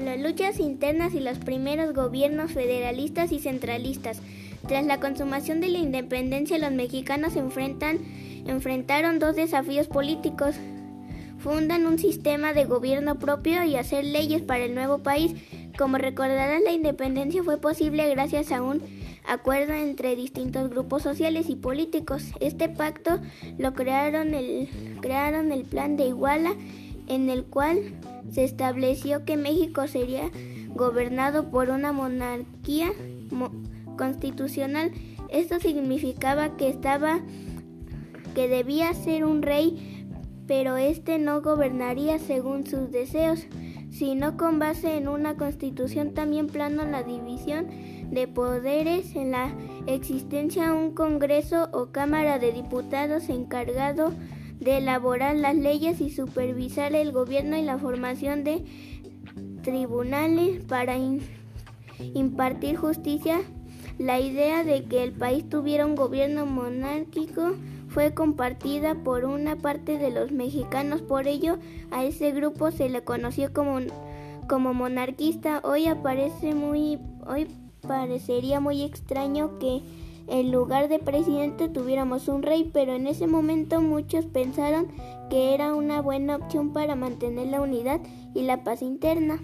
las luchas internas y los primeros gobiernos federalistas y centralistas. Tras la consumación de la independencia, los mexicanos enfrentan, enfrentaron dos desafíos políticos. Fundan un sistema de gobierno propio y hacer leyes para el nuevo país. Como recordarán, la independencia fue posible gracias a un acuerdo entre distintos grupos sociales y políticos. Este pacto lo crearon el, crearon el Plan de Iguala, en el cual se estableció que México sería gobernado por una monarquía constitucional. Esto significaba que estaba que debía ser un rey, pero este no gobernaría según sus deseos, sino con base en una constitución también plano la división de poderes en la existencia un Congreso o Cámara de Diputados encargado de elaborar las leyes y supervisar el gobierno y la formación de tribunales para impartir justicia. La idea de que el país tuviera un gobierno monárquico fue compartida por una parte de los mexicanos, por ello a ese grupo se le conoció como, como monarquista. Hoy aparece muy hoy parecería muy extraño que en lugar de presidente tuviéramos un rey, pero en ese momento muchos pensaron que era una buena opción para mantener la unidad y la paz interna.